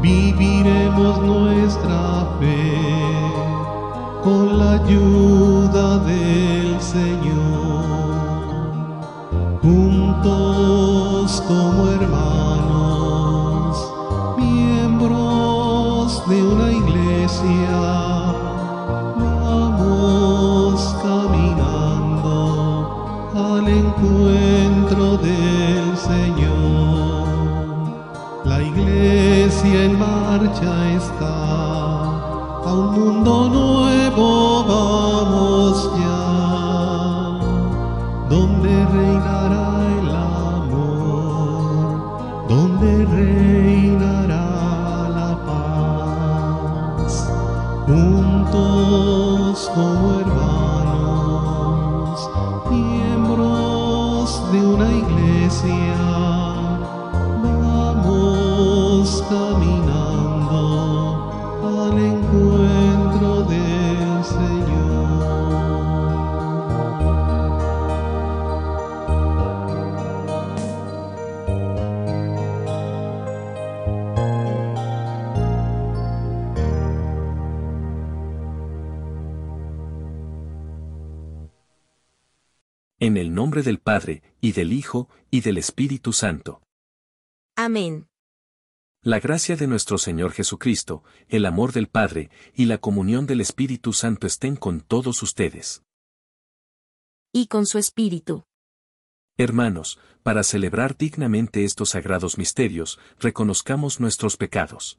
viviremos nuestra fe con la ayuda del Señor. Juntos como hermanos, miembros de una iglesia, vamos caminando al encuentro está, a un mundo nuevo Hijo, y del Espíritu Santo. Amén. La gracia de nuestro Señor Jesucristo, el amor del Padre, y la comunión del Espíritu Santo estén con todos ustedes. Y con su espíritu. Hermanos, para celebrar dignamente estos sagrados misterios, reconozcamos nuestros pecados.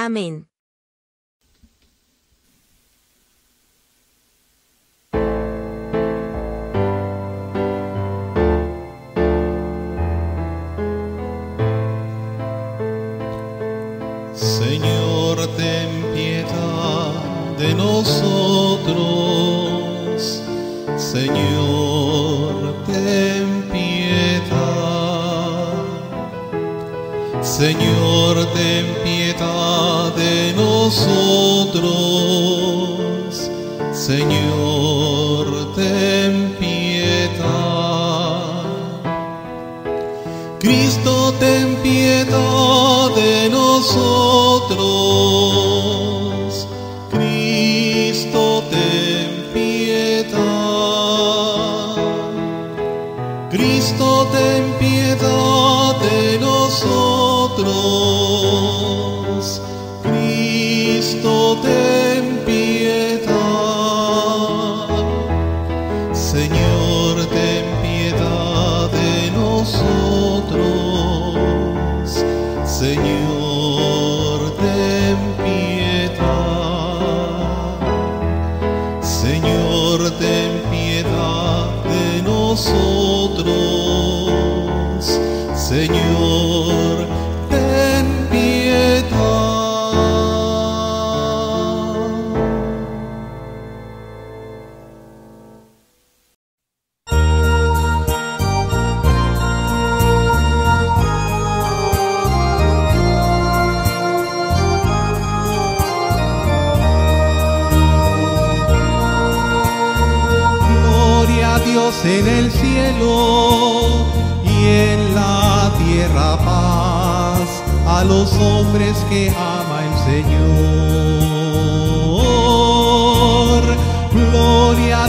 Amén. Señor, ten piedad de nosotros. Señor, ten piedad. Señor, ten piedad nosotros. Señor, ten piedad. Cristo, ten piedad de nosotros.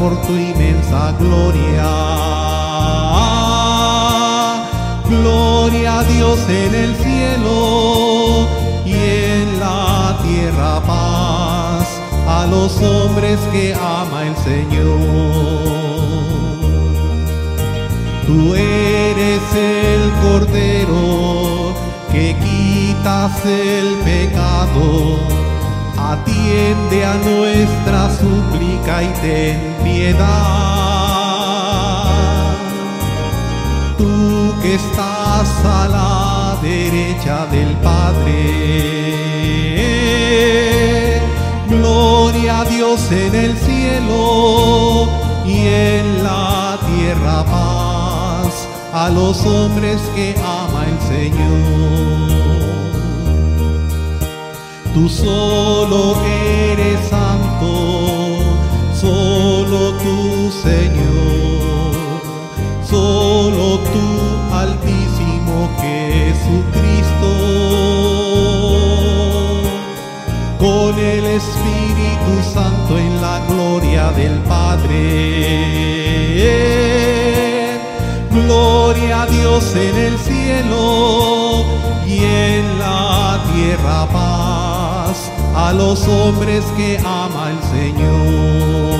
Por tu inmensa gloria. Gloria a Dios en el cielo y en la tierra paz a los hombres que ama el Señor. Tú eres el Cordero que quitas el pecado. Atiende a nuestra súplica y ten piedad. Tú que estás a la derecha del Padre. Gloria a Dios en el cielo y en la tierra paz a los hombres que ama el Señor. Tú solo eres santo, Señor, solo tú altísimo Jesucristo con el Espíritu Santo en la gloria del Padre. Gloria a Dios en el cielo y en la tierra paz a los hombres que ama el Señor.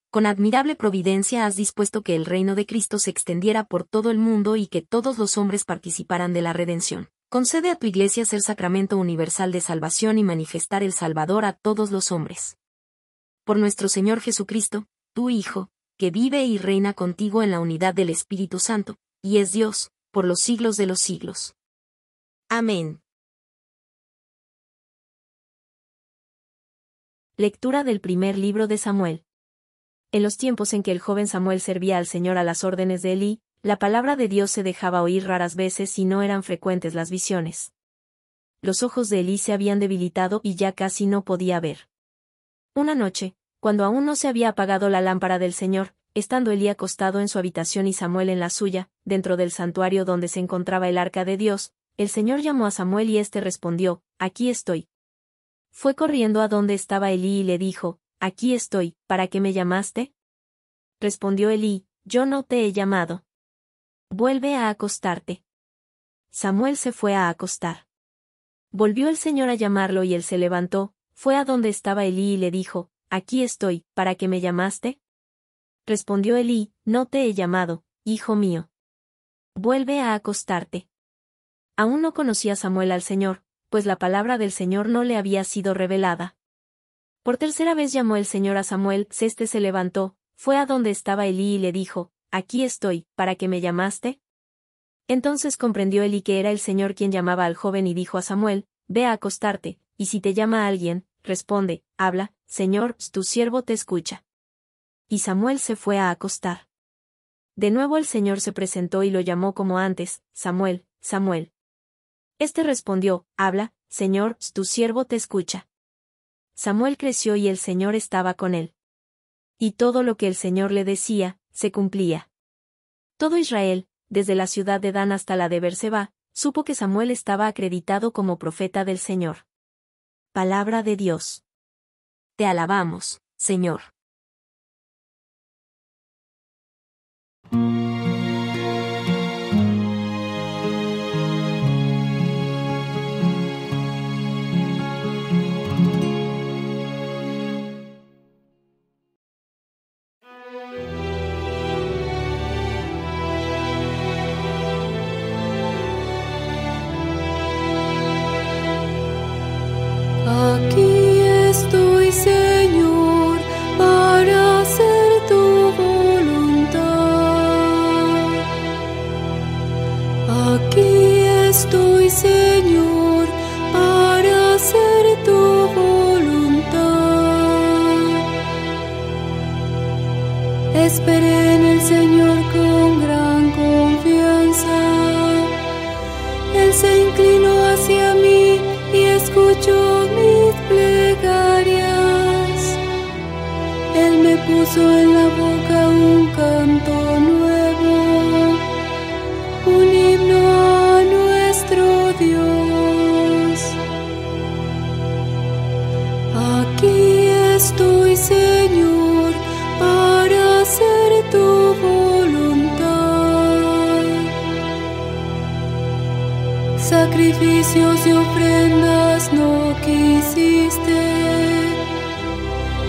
con admirable providencia has dispuesto que el reino de Cristo se extendiera por todo el mundo y que todos los hombres participaran de la redención. Concede a tu Iglesia ser sacramento universal de salvación y manifestar el Salvador a todos los hombres. Por nuestro Señor Jesucristo, tu Hijo, que vive y reina contigo en la unidad del Espíritu Santo, y es Dios, por los siglos de los siglos. Amén. Lectura del primer libro de Samuel. En los tiempos en que el joven Samuel servía al Señor a las órdenes de Elí, la palabra de Dios se dejaba oír raras veces y no eran frecuentes las visiones. Los ojos de Elí se habían debilitado y ya casi no podía ver. Una noche, cuando aún no se había apagado la lámpara del Señor, estando Elí acostado en su habitación y Samuel en la suya, dentro del santuario donde se encontraba el arca de Dios, el Señor llamó a Samuel y éste respondió, Aquí estoy. Fue corriendo a donde estaba Elí y le dijo, Aquí estoy, ¿para qué me llamaste? Respondió Elí, Yo no te he llamado. Vuelve a acostarte. Samuel se fue a acostar. Volvió el Señor a llamarlo y él se levantó, fue a donde estaba Elí y le dijo, Aquí estoy, ¿para qué me llamaste? Respondió Elí, No te he llamado, hijo mío. Vuelve a acostarte. Aún no conocía Samuel al Señor, pues la palabra del Señor no le había sido revelada. Por tercera vez llamó el Señor a Samuel, Ceste se levantó, fue a donde estaba Elí y le dijo, Aquí estoy, ¿para qué me llamaste? Entonces comprendió Elí que era el Señor quien llamaba al joven y dijo a Samuel, Ve a acostarte, y si te llama alguien, responde, habla, Señor, tu siervo te escucha. Y Samuel se fue a acostar. De nuevo el Señor se presentó y lo llamó como antes, Samuel, Samuel. Este respondió, Habla, Señor, tu siervo te escucha. Samuel creció y el Señor estaba con él. Y todo lo que el Señor le decía, se cumplía. Todo Israel, desde la ciudad de Dan hasta la de Berseba, supo que Samuel estaba acreditado como profeta del Señor. Palabra de Dios. Te alabamos, Señor. Sacrificios y ofrendas no quisiste.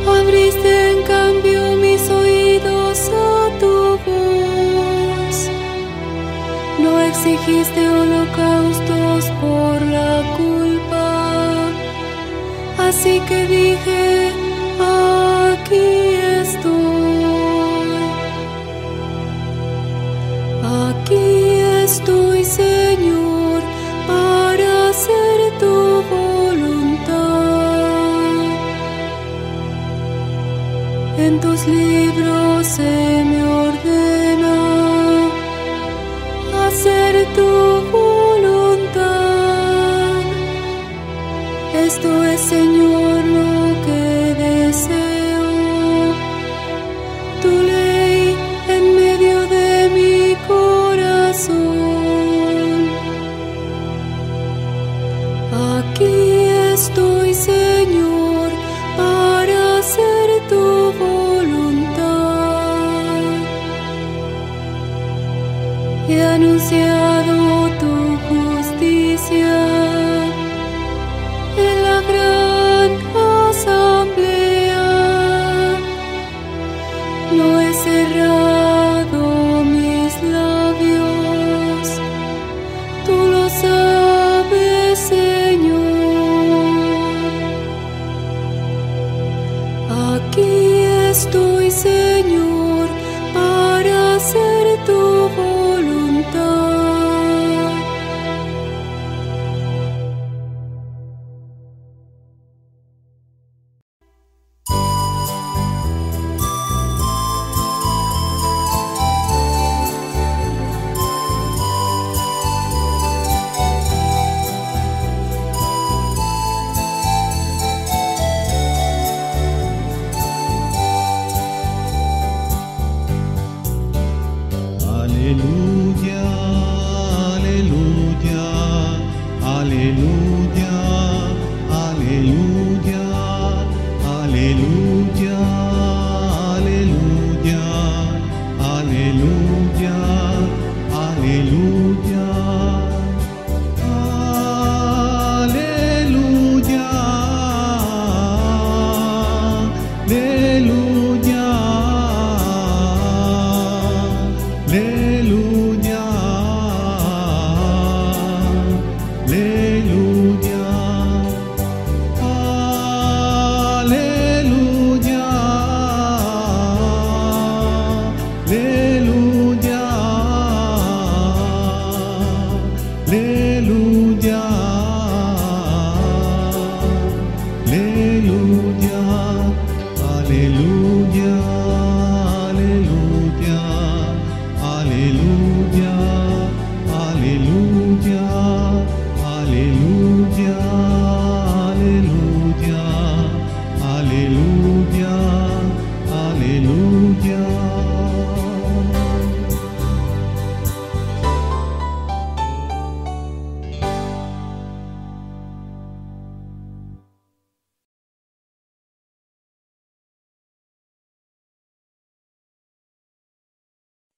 Abriste en cambio mis oídos a tu voz. No exigiste holocaustos por la culpa. Así que dije,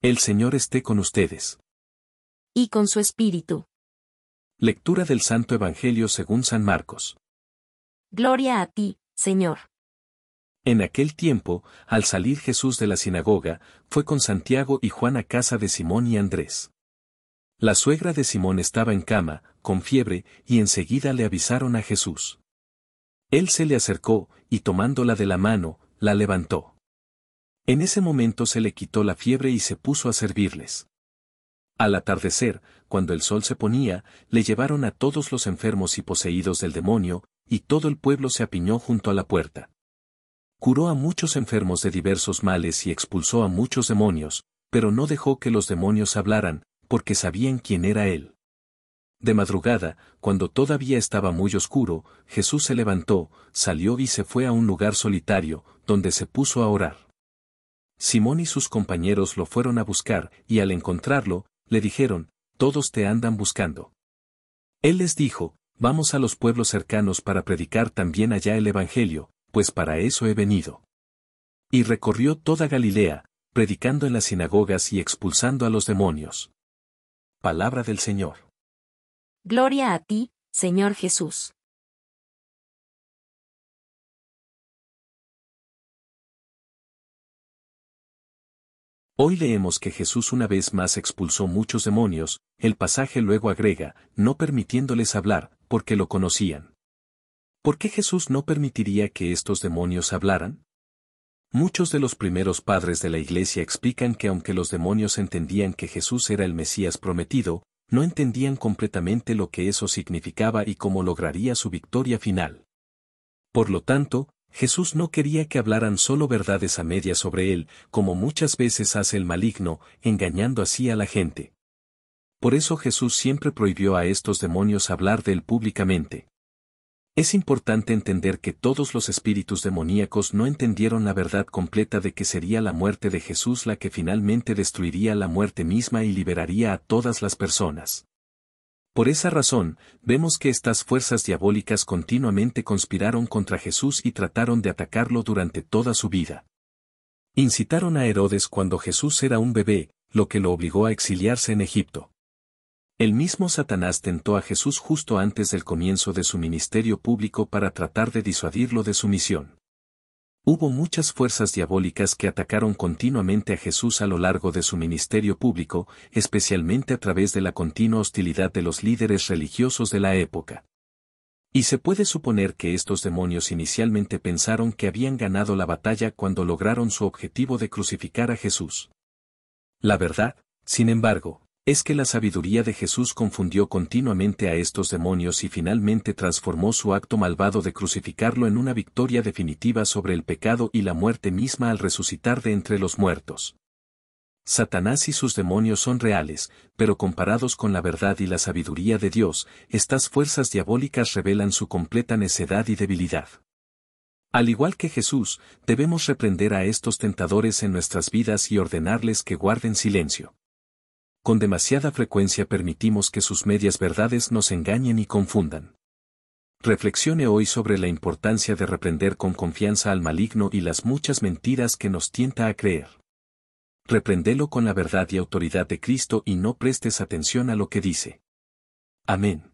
El Señor esté con ustedes. Y con su espíritu. Lectura del Santo Evangelio según San Marcos. Gloria a ti, Señor. En aquel tiempo, al salir Jesús de la sinagoga, fue con Santiago y Juan a casa de Simón y Andrés. La suegra de Simón estaba en cama, con fiebre, y enseguida le avisaron a Jesús. Él se le acercó, y tomándola de la mano, la levantó. En ese momento se le quitó la fiebre y se puso a servirles. Al atardecer, cuando el sol se ponía, le llevaron a todos los enfermos y poseídos del demonio, y todo el pueblo se apiñó junto a la puerta. Curó a muchos enfermos de diversos males y expulsó a muchos demonios, pero no dejó que los demonios hablaran, porque sabían quién era él. De madrugada, cuando todavía estaba muy oscuro, Jesús se levantó, salió y se fue a un lugar solitario, donde se puso a orar. Simón y sus compañeros lo fueron a buscar, y al encontrarlo, le dijeron, Todos te andan buscando. Él les dijo, Vamos a los pueblos cercanos para predicar también allá el Evangelio, pues para eso he venido. Y recorrió toda Galilea, predicando en las sinagogas y expulsando a los demonios. Palabra del Señor. Gloria a ti, Señor Jesús. Hoy leemos que Jesús una vez más expulsó muchos demonios, el pasaje luego agrega, no permitiéndoles hablar, porque lo conocían. ¿Por qué Jesús no permitiría que estos demonios hablaran? Muchos de los primeros padres de la Iglesia explican que aunque los demonios entendían que Jesús era el Mesías prometido, no entendían completamente lo que eso significaba y cómo lograría su victoria final. Por lo tanto, Jesús no quería que hablaran solo verdades a medias sobre él, como muchas veces hace el maligno, engañando así a la gente. Por eso Jesús siempre prohibió a estos demonios hablar de él públicamente. Es importante entender que todos los espíritus demoníacos no entendieron la verdad completa de que sería la muerte de Jesús la que finalmente destruiría la muerte misma y liberaría a todas las personas. Por esa razón, vemos que estas fuerzas diabólicas continuamente conspiraron contra Jesús y trataron de atacarlo durante toda su vida. Incitaron a Herodes cuando Jesús era un bebé, lo que lo obligó a exiliarse en Egipto. El mismo Satanás tentó a Jesús justo antes del comienzo de su ministerio público para tratar de disuadirlo de su misión. Hubo muchas fuerzas diabólicas que atacaron continuamente a Jesús a lo largo de su ministerio público, especialmente a través de la continua hostilidad de los líderes religiosos de la época. Y se puede suponer que estos demonios inicialmente pensaron que habían ganado la batalla cuando lograron su objetivo de crucificar a Jesús. La verdad, sin embargo, es que la sabiduría de Jesús confundió continuamente a estos demonios y finalmente transformó su acto malvado de crucificarlo en una victoria definitiva sobre el pecado y la muerte misma al resucitar de entre los muertos. Satanás y sus demonios son reales, pero comparados con la verdad y la sabiduría de Dios, estas fuerzas diabólicas revelan su completa necedad y debilidad. Al igual que Jesús, debemos reprender a estos tentadores en nuestras vidas y ordenarles que guarden silencio con demasiada frecuencia permitimos que sus medias verdades nos engañen y confundan. Reflexione hoy sobre la importancia de reprender con confianza al maligno y las muchas mentiras que nos tienta a creer. Reprendelo con la verdad y autoridad de Cristo y no prestes atención a lo que dice. Amén.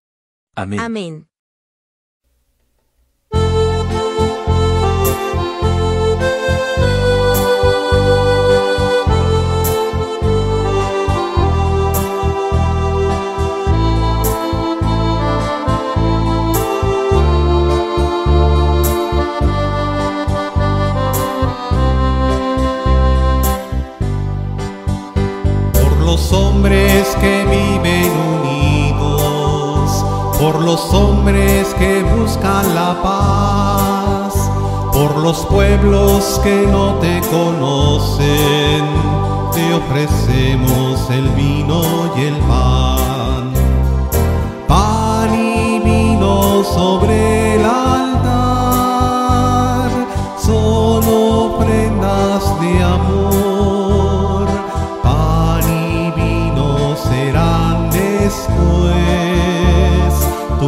Amén. Amén. hombres que viven unidos, por los hombres que buscan la paz, por los pueblos que no te conocen, te ofrecemos el vino y el pan. Pan y vino sobre el altar son ofrendas de amor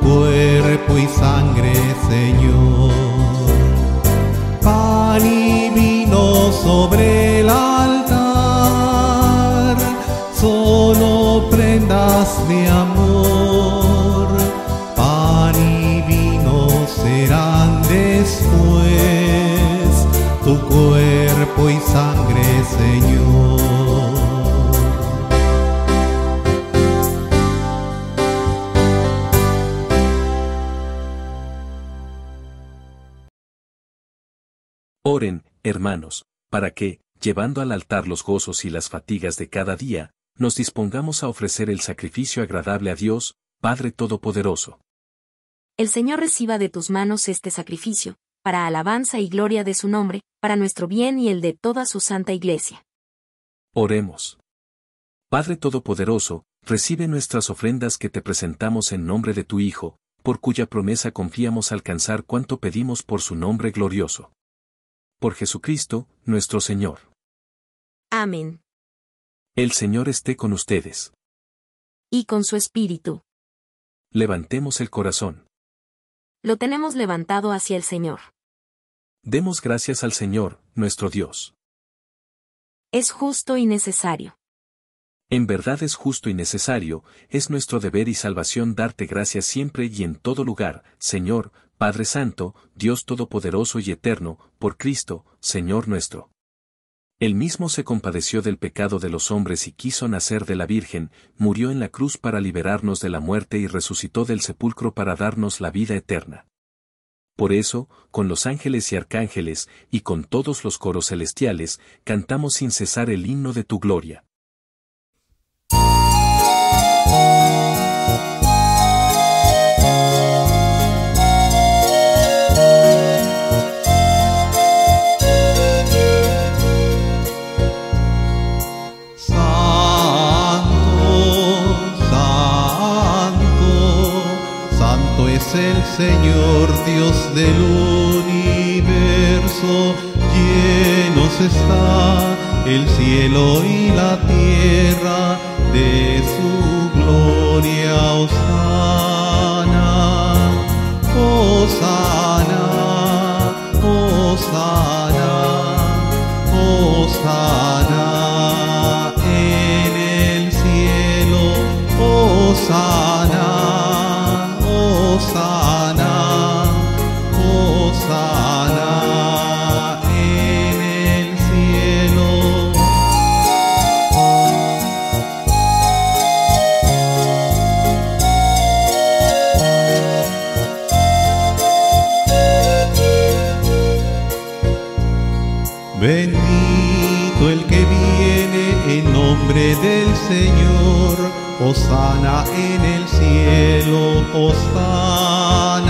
cuerpo y sangre, Señor. Pan y vino sobre el altar de amor, pan y vino serán después tu cuerpo y sangre, Señor. Oren, hermanos, para que, llevando al altar los gozos y las fatigas de cada día, nos dispongamos a ofrecer el sacrificio agradable a Dios, Padre Todopoderoso. El Señor reciba de tus manos este sacrificio, para alabanza y gloria de su nombre, para nuestro bien y el de toda su santa iglesia. Oremos. Padre Todopoderoso, recibe nuestras ofrendas que te presentamos en nombre de tu Hijo, por cuya promesa confiamos alcanzar cuanto pedimos por su nombre glorioso. Por Jesucristo, nuestro Señor. Amén. El Señor esté con ustedes. Y con su espíritu. Levantemos el corazón. Lo tenemos levantado hacia el Señor. Demos gracias al Señor, nuestro Dios. Es justo y necesario. En verdad es justo y necesario, es nuestro deber y salvación darte gracias siempre y en todo lugar, Señor, Padre Santo, Dios Todopoderoso y Eterno, por Cristo, Señor nuestro. Él mismo se compadeció del pecado de los hombres y quiso nacer de la Virgen, murió en la cruz para liberarnos de la muerte y resucitó del sepulcro para darnos la vida eterna. Por eso, con los ángeles y arcángeles, y con todos los coros celestiales, cantamos sin cesar el himno de tu gloria. Señor Dios del universo, llenos está el cielo y la tierra de su gloria. Osana, Osana, Osana, Osana. Señor, Osana en el cielo, Osana,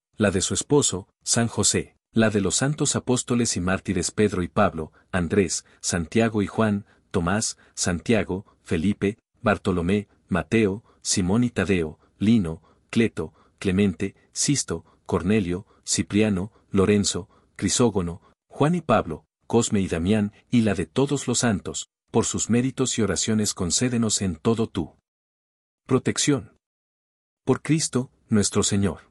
la de su esposo, San José, la de los santos apóstoles y mártires Pedro y Pablo, Andrés, Santiago y Juan, Tomás, Santiago, Felipe, Bartolomé, Mateo, Simón y Tadeo, Lino, Cleto, Clemente, Sisto, Cornelio, Cipriano, Lorenzo, Crisógono, Juan y Pablo, Cosme y Damián, y la de todos los santos, por sus méritos y oraciones concédenos en todo tú. Protección. Por Cristo, nuestro Señor.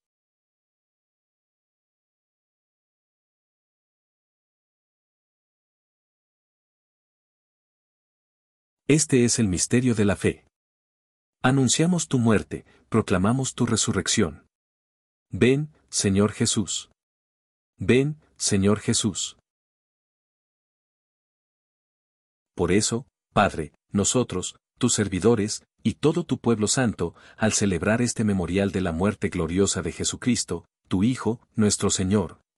Este es el misterio de la fe. Anunciamos tu muerte, proclamamos tu resurrección. Ven, Señor Jesús. Ven, Señor Jesús. Por eso, Padre, nosotros, tus servidores, y todo tu pueblo santo, al celebrar este memorial de la muerte gloriosa de Jesucristo, tu Hijo, nuestro Señor,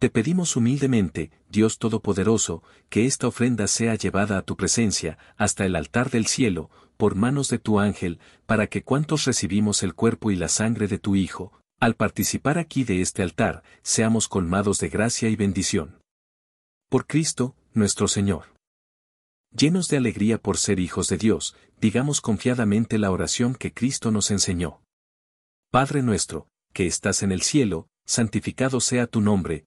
Te pedimos humildemente, Dios Todopoderoso, que esta ofrenda sea llevada a tu presencia, hasta el altar del cielo, por manos de tu ángel, para que cuantos recibimos el cuerpo y la sangre de tu Hijo, al participar aquí de este altar, seamos colmados de gracia y bendición. Por Cristo, nuestro Señor. Llenos de alegría por ser hijos de Dios, digamos confiadamente la oración que Cristo nos enseñó. Padre nuestro, que estás en el cielo, santificado sea tu nombre,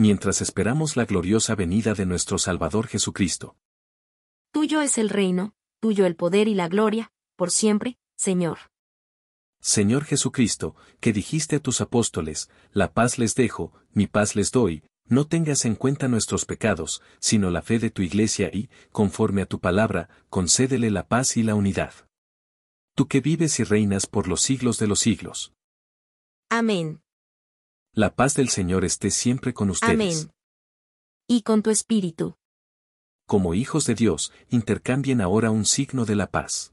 mientras esperamos la gloriosa venida de nuestro Salvador Jesucristo. Tuyo es el reino, tuyo el poder y la gloria, por siempre, Señor. Señor Jesucristo, que dijiste a tus apóstoles, la paz les dejo, mi paz les doy, no tengas en cuenta nuestros pecados, sino la fe de tu iglesia y, conforme a tu palabra, concédele la paz y la unidad. Tú que vives y reinas por los siglos de los siglos. Amén. La paz del Señor esté siempre con ustedes. Amén. Y con tu espíritu. Como hijos de Dios, intercambien ahora un signo de la paz.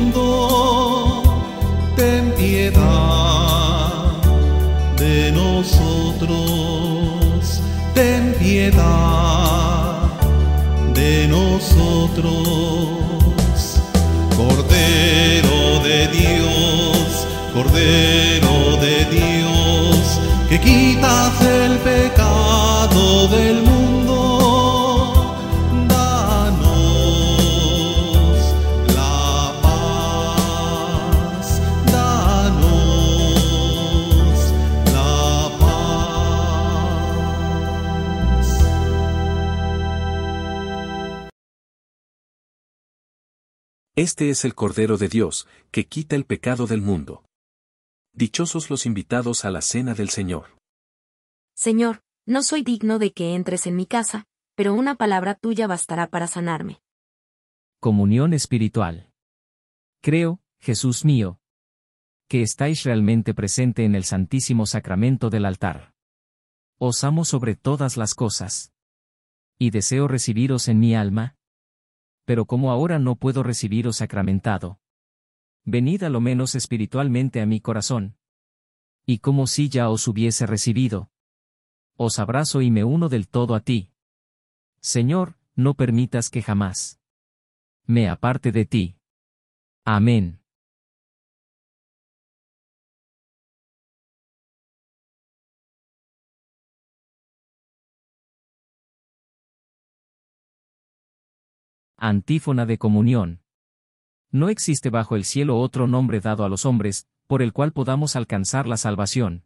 Cordero de Dios, Cordero de Dios, que quitas Este es el Cordero de Dios, que quita el pecado del mundo. Dichosos los invitados a la cena del Señor. Señor, no soy digno de que entres en mi casa, pero una palabra tuya bastará para sanarme. Comunión espiritual. Creo, Jesús mío, que estáis realmente presente en el Santísimo Sacramento del altar. Os amo sobre todas las cosas. Y deseo recibiros en mi alma, pero como ahora no puedo recibiros sacramentado. Venid a lo menos espiritualmente a mi corazón. Y como si ya os hubiese recibido. Os abrazo y me uno del todo a ti. Señor, no permitas que jamás me aparte de ti. Amén. Antífona de comunión. No existe bajo el cielo otro nombre dado a los hombres, por el cual podamos alcanzar la salvación.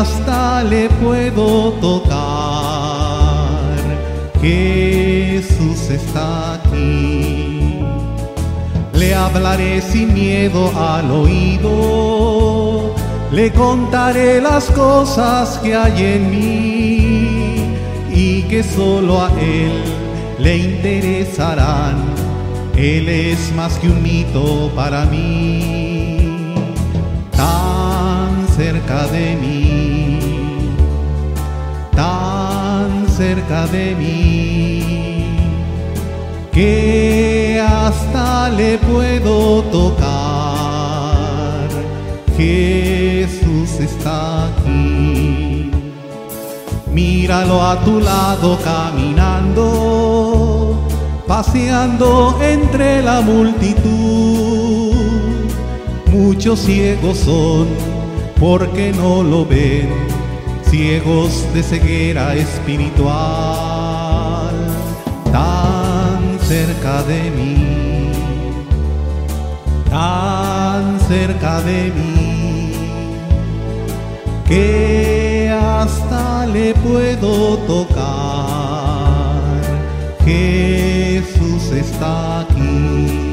hasta le puedo tocar. Jesús está aquí. Le hablaré sin miedo al oído, le contaré las cosas que hay en mí y que solo a Él le interesarán. Él es más que un mito para mí, tan cerca de mí, tan cerca de mí, que hasta le puedo tocar. Jesús está aquí. Míralo a tu lado caminando, paseando entre la multitud. Muchos ciegos son porque no lo ven, ciegos de ceguera espiritual, tan cerca de mí, tan cerca de mí, que hasta le puedo tocar. Jesús está aquí.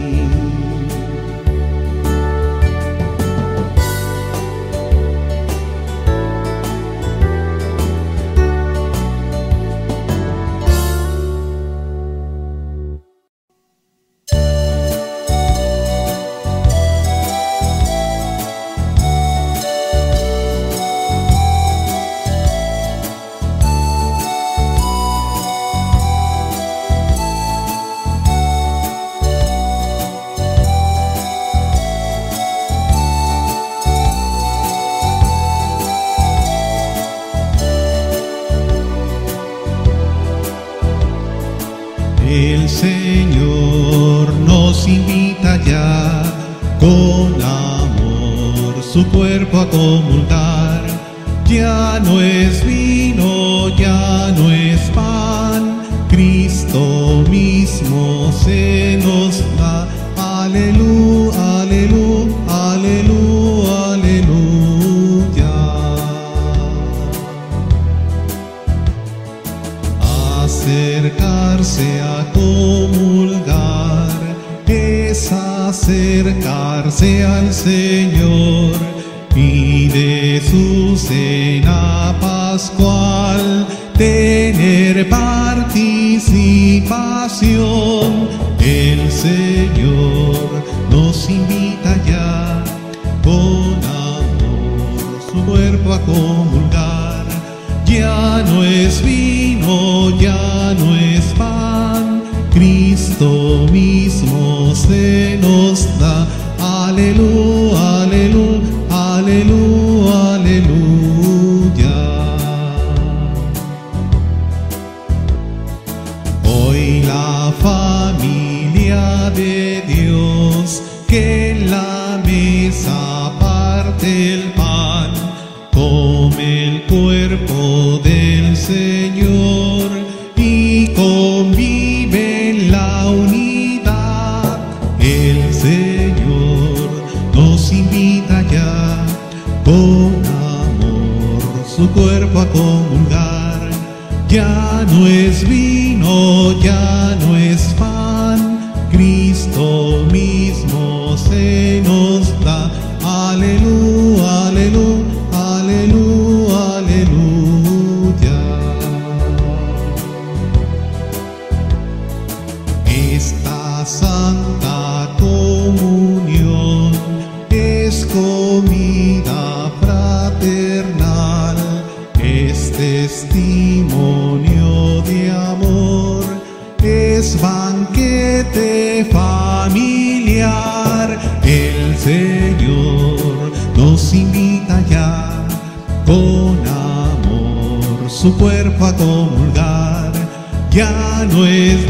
Pan, Cristo mismo se nos da. Aleluya,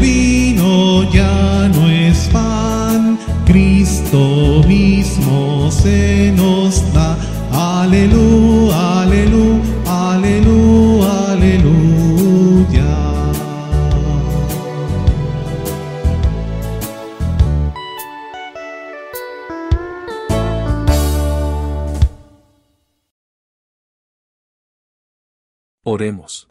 vino, ya no es pan, Cristo mismo se nos da. Aleluya, aleluya, aleluya, aleluya. Oremos.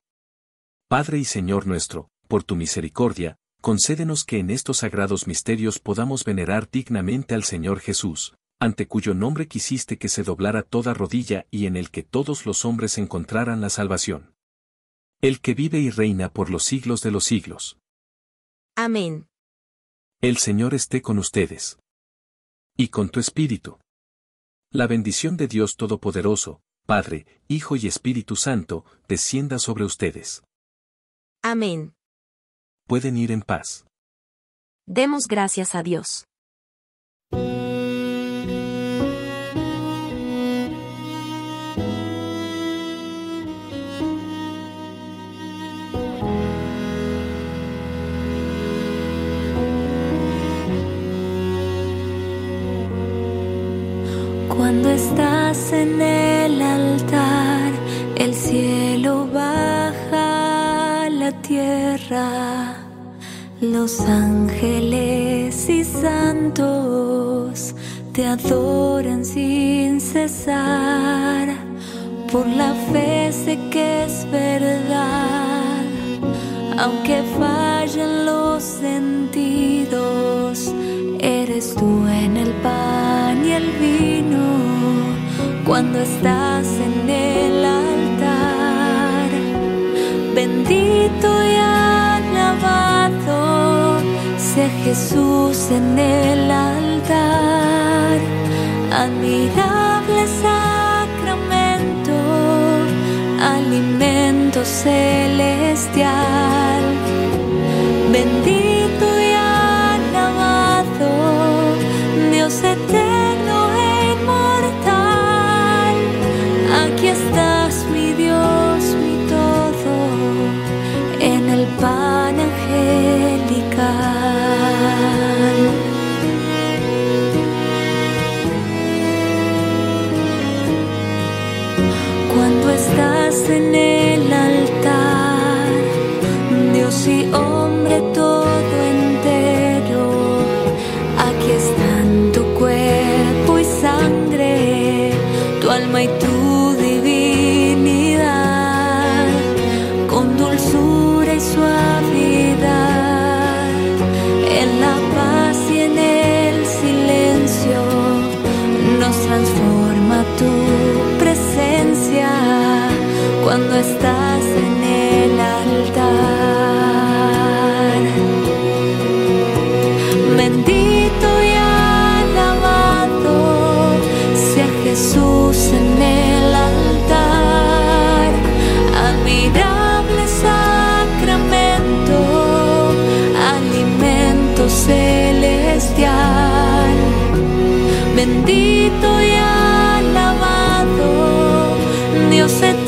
Padre y Señor nuestro, por tu misericordia, concédenos que en estos sagrados misterios podamos venerar dignamente al Señor Jesús, ante cuyo nombre quisiste que se doblara toda rodilla y en el que todos los hombres encontraran la salvación. El que vive y reina por los siglos de los siglos. Amén. El Señor esté con ustedes. Y con tu espíritu. La bendición de Dios Todopoderoso, Padre, Hijo y Espíritu Santo, descienda sobre ustedes. Amén. Pueden ir en paz. Demos gracias a Dios. Cuando estás en el altar, el cielo baja a la tierra. Los ángeles y santos te adoran sin cesar. Por la fe sé que es verdad, aunque fallen los sentidos, eres tú en el pan y el vino cuando estás en el. Bendito y alabado sea Jesús en el altar. Admirable sacramento, alimento celestial. Dios eterno